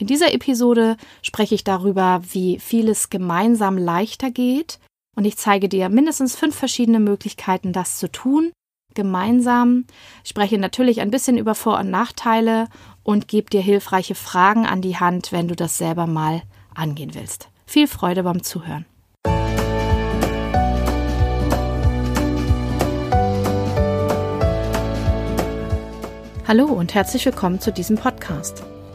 In dieser Episode spreche ich darüber, wie vieles gemeinsam leichter geht und ich zeige dir mindestens fünf verschiedene Möglichkeiten, das zu tun. Gemeinsam. Ich spreche natürlich ein bisschen über Vor- und Nachteile und gebe dir hilfreiche Fragen an die Hand, wenn du das selber mal angehen willst. Viel Freude beim Zuhören. Hallo und herzlich willkommen zu diesem Podcast.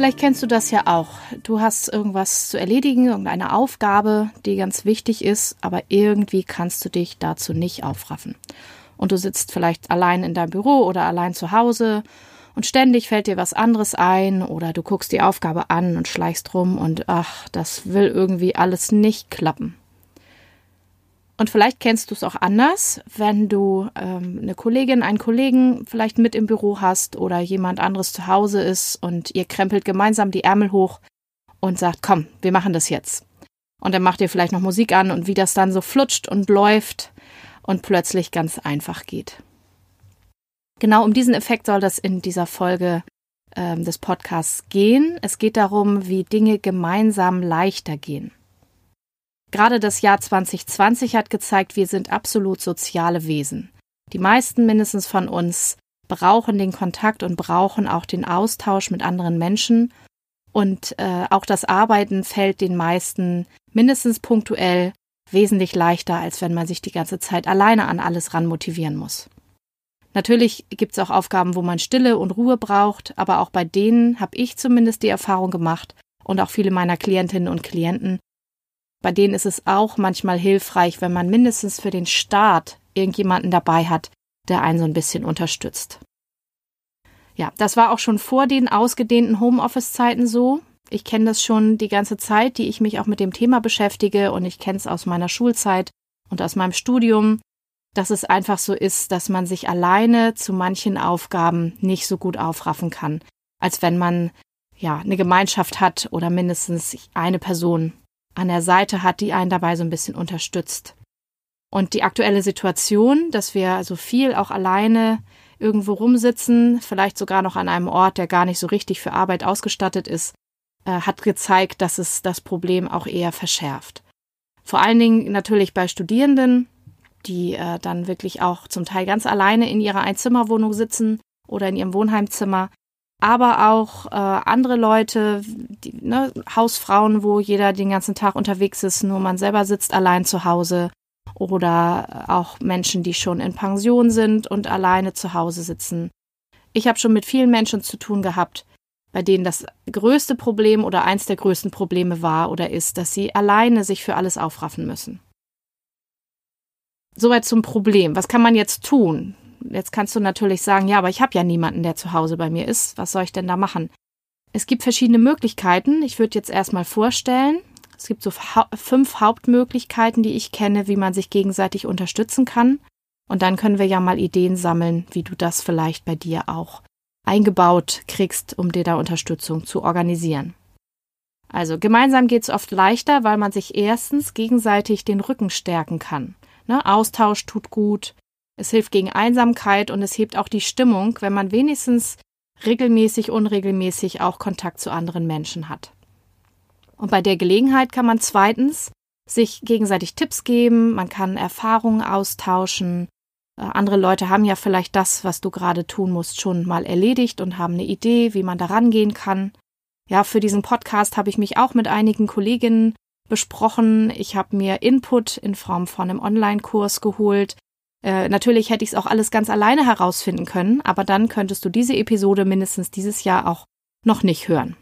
Vielleicht kennst du das ja auch. Du hast irgendwas zu erledigen, irgendeine Aufgabe, die ganz wichtig ist, aber irgendwie kannst du dich dazu nicht aufraffen. Und du sitzt vielleicht allein in deinem Büro oder allein zu Hause und ständig fällt dir was anderes ein oder du guckst die Aufgabe an und schleichst rum und ach, das will irgendwie alles nicht klappen. Und vielleicht kennst du es auch anders, wenn du ähm, eine Kollegin, einen Kollegen vielleicht mit im Büro hast oder jemand anderes zu Hause ist und ihr krempelt gemeinsam die Ärmel hoch und sagt, komm, wir machen das jetzt. Und dann macht ihr vielleicht noch Musik an und wie das dann so flutscht und läuft und plötzlich ganz einfach geht. Genau um diesen Effekt soll das in dieser Folge ähm, des Podcasts gehen. Es geht darum, wie Dinge gemeinsam leichter gehen. Gerade das Jahr 2020 hat gezeigt, wir sind absolut soziale Wesen. Die meisten mindestens von uns brauchen den Kontakt und brauchen auch den Austausch mit anderen Menschen. Und äh, auch das Arbeiten fällt den meisten mindestens punktuell wesentlich leichter, als wenn man sich die ganze Zeit alleine an alles ran motivieren muss. Natürlich gibt es auch Aufgaben, wo man Stille und Ruhe braucht, aber auch bei denen habe ich zumindest die Erfahrung gemacht und auch viele meiner Klientinnen und Klienten, bei denen ist es auch manchmal hilfreich, wenn man mindestens für den Start irgendjemanden dabei hat, der einen so ein bisschen unterstützt. Ja, das war auch schon vor den ausgedehnten Homeoffice-Zeiten so. Ich kenne das schon die ganze Zeit, die ich mich auch mit dem Thema beschäftige und ich kenne es aus meiner Schulzeit und aus meinem Studium, dass es einfach so ist, dass man sich alleine zu manchen Aufgaben nicht so gut aufraffen kann, als wenn man ja eine Gemeinschaft hat oder mindestens eine Person, an der Seite hat, die einen dabei so ein bisschen unterstützt. Und die aktuelle Situation, dass wir also viel auch alleine irgendwo rumsitzen, vielleicht sogar noch an einem Ort, der gar nicht so richtig für Arbeit ausgestattet ist, äh, hat gezeigt, dass es das Problem auch eher verschärft. Vor allen Dingen natürlich bei Studierenden, die äh, dann wirklich auch zum Teil ganz alleine in ihrer Einzimmerwohnung sitzen oder in ihrem Wohnheimzimmer aber auch äh, andere Leute, die, ne, Hausfrauen, wo jeder den ganzen Tag unterwegs ist, nur man selber sitzt allein zu Hause oder auch Menschen, die schon in Pension sind und alleine zu Hause sitzen. Ich habe schon mit vielen Menschen zu tun gehabt, bei denen das größte Problem oder eins der größten Probleme war oder ist, dass sie alleine sich für alles aufraffen müssen. Soweit zum Problem. Was kann man jetzt tun? Jetzt kannst du natürlich sagen, ja, aber ich habe ja niemanden, der zu Hause bei mir ist. Was soll ich denn da machen? Es gibt verschiedene Möglichkeiten. Ich würde jetzt erstmal vorstellen, es gibt so fünf Hauptmöglichkeiten, die ich kenne, wie man sich gegenseitig unterstützen kann. Und dann können wir ja mal Ideen sammeln, wie du das vielleicht bei dir auch eingebaut kriegst, um dir da Unterstützung zu organisieren. Also gemeinsam geht es oft leichter, weil man sich erstens gegenseitig den Rücken stärken kann. Ne? Austausch tut gut, es hilft gegen Einsamkeit und es hebt auch die Stimmung, wenn man wenigstens regelmäßig, unregelmäßig auch Kontakt zu anderen Menschen hat. Und bei der Gelegenheit kann man zweitens sich gegenseitig Tipps geben, man kann Erfahrungen austauschen. Äh, andere Leute haben ja vielleicht das, was du gerade tun musst, schon mal erledigt und haben eine Idee, wie man da rangehen kann. Ja, für diesen Podcast habe ich mich auch mit einigen Kolleginnen besprochen. Ich habe mir Input in Form von einem Online-Kurs geholt, äh, natürlich hätte ich es auch alles ganz alleine herausfinden können, aber dann könntest du diese Episode mindestens dieses Jahr auch noch nicht hören.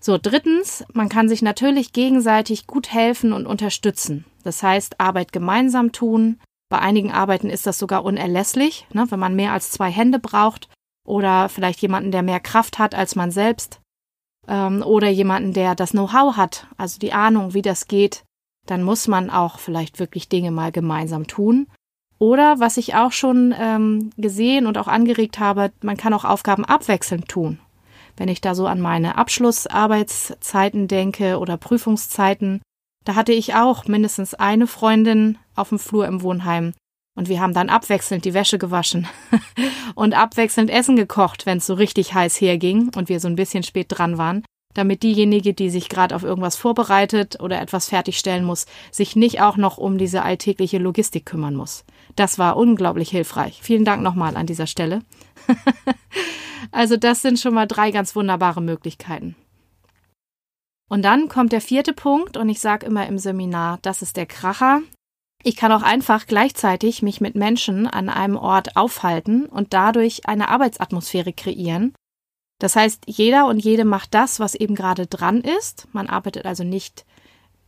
So, drittens, man kann sich natürlich gegenseitig gut helfen und unterstützen. Das heißt, Arbeit gemeinsam tun. Bei einigen Arbeiten ist das sogar unerlässlich, ne, wenn man mehr als zwei Hände braucht oder vielleicht jemanden, der mehr Kraft hat als man selbst ähm, oder jemanden, der das Know-how hat, also die Ahnung, wie das geht, dann muss man auch vielleicht wirklich Dinge mal gemeinsam tun Oder was ich auch schon ähm, gesehen und auch angeregt habe, man kann auch Aufgaben abwechselnd tun. Wenn ich da so an meine Abschlussarbeitszeiten denke oder Prüfungszeiten, da hatte ich auch mindestens eine Freundin auf dem Flur im Wohnheim. Und wir haben dann abwechselnd die Wäsche gewaschen und abwechselnd Essen gekocht, wenn es so richtig heiß herging und wir so ein bisschen spät dran waren, damit diejenige, die sich gerade auf irgendwas vorbereitet oder etwas fertigstellen muss, sich nicht auch noch um diese alltägliche Logistik kümmern muss. Das war unglaublich hilfreich. Vielen Dank nochmal an dieser Stelle. also das sind schon mal drei ganz wunderbare Möglichkeiten. Und dann kommt der vierte Punkt, und ich sage immer im Seminar, das ist der Kracher. Ich kann auch einfach gleichzeitig mich mit Menschen an einem Ort aufhalten und dadurch eine Arbeitsatmosphäre kreieren. Das heißt, jeder und jede macht das, was eben gerade dran ist. Man arbeitet also nicht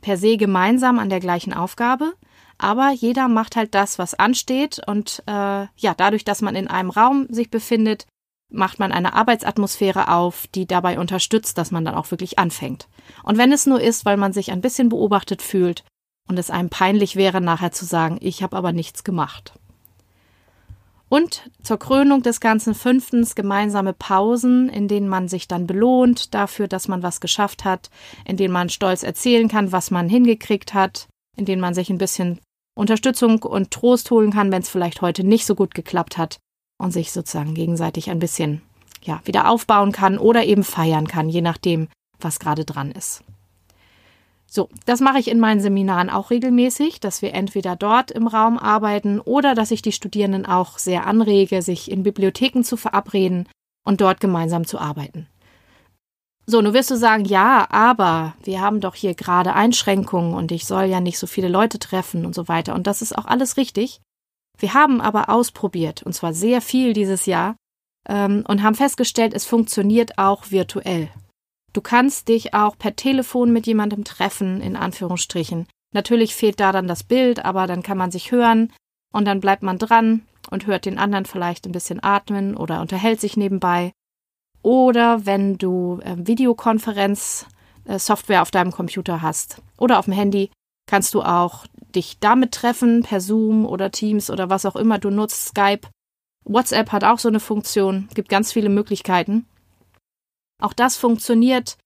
per se gemeinsam an der gleichen Aufgabe, aber jeder macht halt das, was ansteht und äh, ja, dadurch, dass man in einem Raum sich befindet, macht man eine Arbeitsatmosphäre auf, die dabei unterstützt, dass man dann auch wirklich anfängt. Und wenn es nur ist, weil man sich ein bisschen beobachtet fühlt und es einem peinlich wäre, nachher zu sagen, ich habe aber nichts gemacht. Und zur Krönung des Ganzen fünftens gemeinsame Pausen, in denen man sich dann belohnt dafür, dass man was geschafft hat, in denen man stolz erzählen kann, was man hingekriegt hat, in denen man sich ein bisschen Unterstützung und Trost holen kann, wenn es vielleicht heute nicht so gut geklappt hat und sich sozusagen gegenseitig ein bisschen ja, wieder aufbauen kann oder eben feiern kann, je nachdem, was gerade dran ist. So, das mache ich in meinen Seminaren auch regelmäßig, dass wir entweder dort im Raum arbeiten oder dass ich die Studierenden auch sehr anrege, sich in Bibliotheken zu verabreden und dort gemeinsam zu arbeiten. So, nun wirst du sagen, ja, aber wir haben doch hier gerade Einschränkungen und ich soll ja nicht so viele Leute treffen und so weiter. Und das ist auch alles richtig. Wir haben aber ausprobiert, und zwar sehr viel dieses Jahr, ähm, und haben festgestellt, es funktioniert auch virtuell. Du kannst dich auch per Telefon mit jemandem treffen, in Anführungsstrichen. Natürlich fehlt da dann das Bild, aber dann kann man sich hören und dann bleibt man dran und hört den anderen vielleicht ein bisschen atmen oder unterhält sich nebenbei. Oder wenn du äh, Videokonferenz-Software auf deinem Computer hast oder auf dem Handy, kannst du auch dich damit treffen, per Zoom oder Teams oder was auch immer du nutzt, Skype. WhatsApp hat auch so eine Funktion, gibt ganz viele Möglichkeiten. Auch das funktioniert,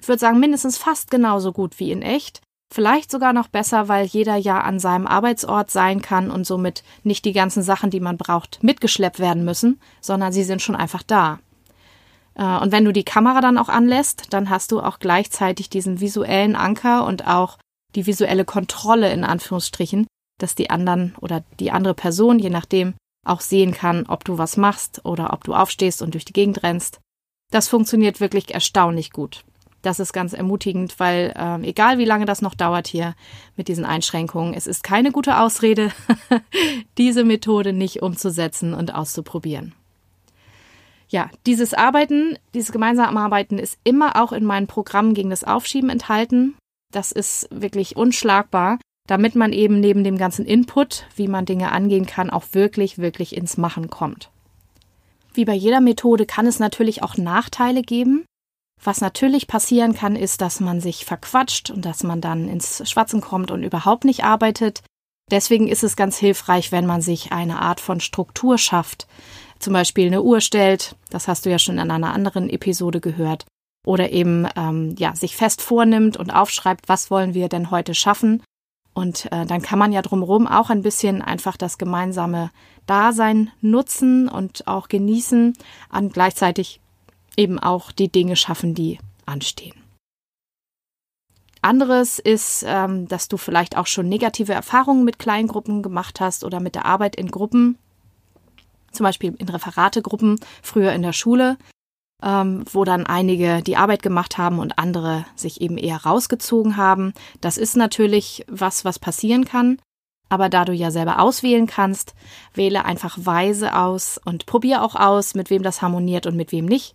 ich würde sagen, mindestens fast genauso gut wie in echt. Vielleicht sogar noch besser, weil jeder ja an seinem Arbeitsort sein kann und somit nicht die ganzen Sachen, die man braucht, mitgeschleppt werden müssen, sondern sie sind schon einfach da. Äh, und wenn du die Kamera dann auch anlässt, dann hast du auch gleichzeitig diesen visuellen Anker und auch die visuelle Kontrolle in Anführungsstrichen, dass die anderen oder die andere Person, je nachdem, auch sehen kann, ob du was machst oder ob du aufstehst und durch die Gegend rennst. Das funktioniert wirklich erstaunlich gut. Das ist ganz ermutigend, weil äh, egal wie lange das noch dauert hier mit diesen Einschränkungen, es ist keine gute Ausrede, diese Methode nicht umzusetzen und auszuprobieren. Ja, dieses Arbeiten, dieses gemeinsame Arbeiten ist immer auch in meinen Programmen gegen das Aufschieben enthalten. Das ist wirklich unschlagbar, damit man eben neben dem ganzen Input, wie man Dinge angehen kann, auch wirklich, wirklich ins Machen kommt. Wie bei jeder Methode kann es natürlich auch Nachteile geben. Was natürlich passieren kann, ist, dass man sich verquatscht und dass man dann ins Schwatzen kommt und überhaupt nicht arbeitet. Deswegen ist es ganz hilfreich, wenn man sich eine Art von Struktur schafft. Zum Beispiel eine Uhr stellt, das hast du ja schon in einer anderen Episode gehört, oder eben ähm, ja sich fest vornimmt und aufschreibt, was wollen wir denn heute schaffen. Und äh, dann kann man ja drumherum auch ein bisschen einfach das gemeinsame Dasein nutzen und auch genießen, und gleichzeitig eben auch die Dinge schaffen, die anstehen. Anderes ist, ähm, dass du vielleicht auch schon negative Erfahrungen mit Kleingruppen gemacht hast oder mit der Arbeit in Gruppen, zum Beispiel in Referategruppen früher in der Schule ähm, wo dann einige die Arbeit gemacht haben und andere sich eben eher rausgezogen haben. Das ist natürlich was, was passieren kann. Aber da du ja selber auswählen kannst, wähle einfach weise aus und probier auch aus, mit wem das harmoniert und mit wem nicht.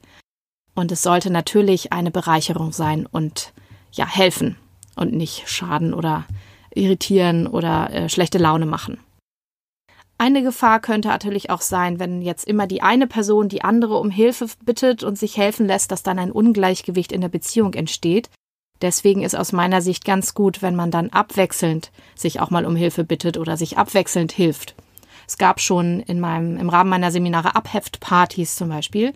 Und es sollte natürlich eine Bereicherung sein und ja, helfen und nicht schaden oder irritieren oder äh, schlechte Laune machen. Eine Gefahr könnte natürlich auch sein, wenn jetzt immer die eine Person die andere um Hilfe bittet und sich helfen lässt, dass dann ein Ungleichgewicht in der Beziehung entsteht. Deswegen ist aus meiner Sicht ganz gut, wenn man dann abwechselnd sich auch mal um Hilfe bittet oder sich abwechselnd hilft. Es gab schon in meinem, im Rahmen meiner Seminare Abheftpartys zum Beispiel,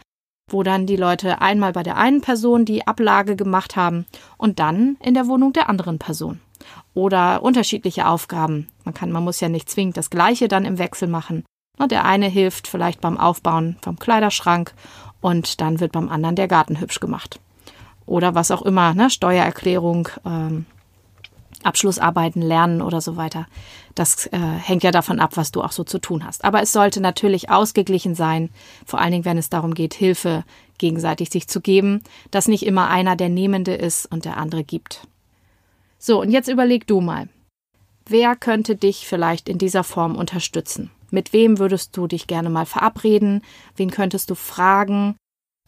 wo dann die Leute einmal bei der einen Person die Ablage gemacht haben und dann in der Wohnung der anderen Person. Oder unterschiedliche Aufgaben. Man kann, man muss ja nicht zwingend das Gleiche dann im Wechsel machen. Der eine hilft vielleicht beim Aufbauen vom Kleiderschrank und dann wird beim anderen der Garten hübsch gemacht. Oder was auch immer, ne? Steuererklärung, ähm, Abschlussarbeiten lernen oder so weiter. Das äh, hängt ja davon ab, was du auch so zu tun hast. Aber es sollte natürlich ausgeglichen sein, vor allen Dingen, wenn es darum geht, Hilfe gegenseitig sich zu geben, dass nicht immer einer der Nehmende ist und der andere gibt. So, und jetzt überleg du mal, wer könnte dich vielleicht in dieser Form unterstützen? Mit wem würdest du dich gerne mal verabreden? Wen könntest du fragen?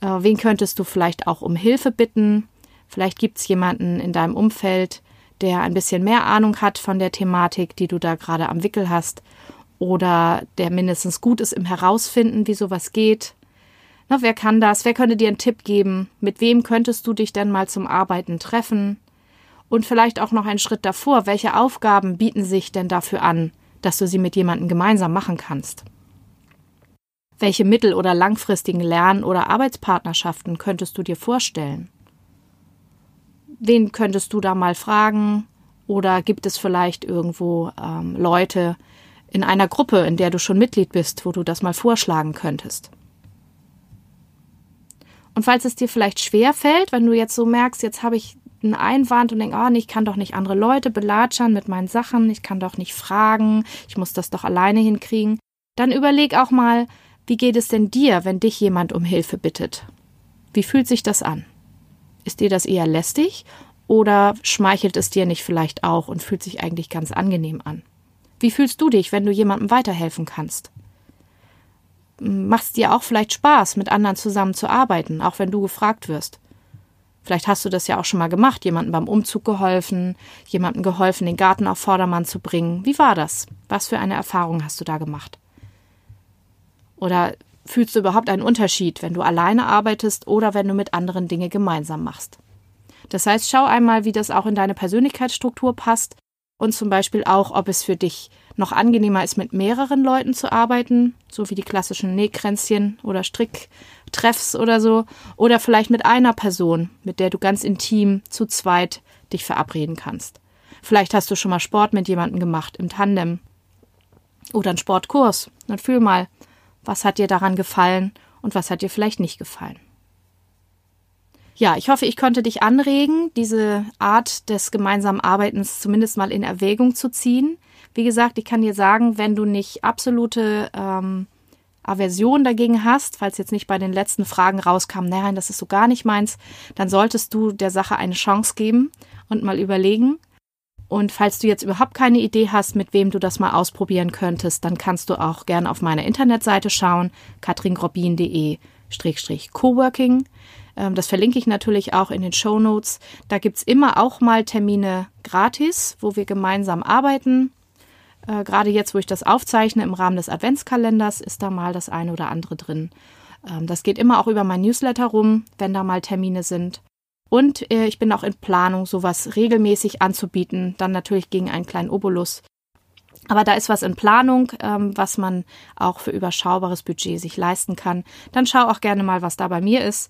Äh, wen könntest du vielleicht auch um Hilfe bitten? Vielleicht gibt es jemanden in deinem Umfeld, der ein bisschen mehr Ahnung hat von der Thematik, die du da gerade am Wickel hast, oder der mindestens gut ist im Herausfinden, wie sowas geht. Na, wer kann das? Wer könnte dir einen Tipp geben? Mit wem könntest du dich denn mal zum Arbeiten treffen? Und vielleicht auch noch einen Schritt davor, welche Aufgaben bieten sich denn dafür an, dass du sie mit jemandem gemeinsam machen kannst? Welche mittel- oder langfristigen Lern- oder Arbeitspartnerschaften könntest du dir vorstellen? wen könntest du da mal fragen? Oder gibt es vielleicht irgendwo ähm, Leute in einer Gruppe, in der du schon Mitglied bist, wo du das mal vorschlagen könntest? Und falls es dir vielleicht schwer fällt, wenn du jetzt so merkst, jetzt habe ich einen Einwand und denkst, oh, ich kann doch nicht andere Leute belatschern mit meinen Sachen, ich kann doch nicht fragen, ich muss das doch alleine hinkriegen, dann überleg auch mal, wie geht es denn dir, wenn dich jemand um Hilfe bittet? Wie fühlt sich das an? Ist dir das eher lästig oder schmeichelt es dir nicht vielleicht auch und fühlt sich eigentlich ganz angenehm an? Wie fühlst du dich, wenn du jemandem weiterhelfen kannst? Macht es dir auch vielleicht Spaß, mit anderen zusammen zu arbeiten, auch wenn du gefragt wirst? Vielleicht hast du das ja auch schon mal gemacht, jemandem beim Umzug geholfen, jemandem geholfen, den Garten auf Vordermann zu bringen. Wie war das? Was für eine Erfahrung hast du da gemacht? Oder fühlst du überhaupt einen Unterschied, wenn du alleine arbeitest oder wenn du mit anderen Dinge gemeinsam machst. Das heißt, schau einmal, wie das auch in deine Persönlichkeitsstruktur passt und zum Beispiel auch, ob es für dich noch angenehmer ist, mit mehreren Leuten zu arbeiten, so wie die klassischen Nähkränzchen oder Stricktreffs oder so, oder vielleicht mit einer Person, mit der du ganz intim zu zweit dich verabreden kannst. Vielleicht hast du schon mal Sport mit jemandem gemacht im Tandem oder einen Sportkurs. Dann fühl mal, was hat dir daran gefallen und was hat dir vielleicht nicht gefallen. Ja, ich hoffe, ich konnte dich anregen, diese Art des gemeinsamen Arbeitens zumindest mal in Erwägung zu ziehen. Wie gesagt, ich kann dir sagen, wenn du nicht absolute ähm, Aversion dagegen hast, falls jetzt nicht bei den letzten Fragen rauskam, nein, das ist so gar nicht meins, dann solltest du der Sache eine Chance geben und mal überlegen, und falls du jetzt überhaupt keine Idee hast, mit wem du das mal ausprobieren könntest, dann kannst du auch gerne auf meiner Internetseite schauen, katringrobin.de-coworking. Ähm, das verlinke ich natürlich auch in den Show Notes. Da gibt's immer auch mal Termine gratis, wo wir gemeinsam arbeiten. Äh, gerade jetzt, wo ich das aufzeichne, im Rahmen des Adventskalenders, ist da mal das eine oder andere drin. Ähm, das geht immer auch über mein Newsletter rum, wenn da mal Termine sind. Und äh, ich bin auch in Planung, sowas regelmäßig anzubieten, dann natürlich gegen einen kleinen Obolus. Aber da ist was in Planung, ähm, was man auch für überschaubares Budget sich leisten kann. Dann schau auch gerne mal, was da bei mir ist.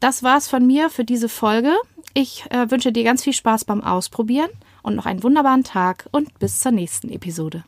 Das war's von mir für diese Folge. Ich äh, wünsche dir ganz viel Spaß beim Ausprobieren und noch einen wunderbaren Tag und bis zur nächsten Episode.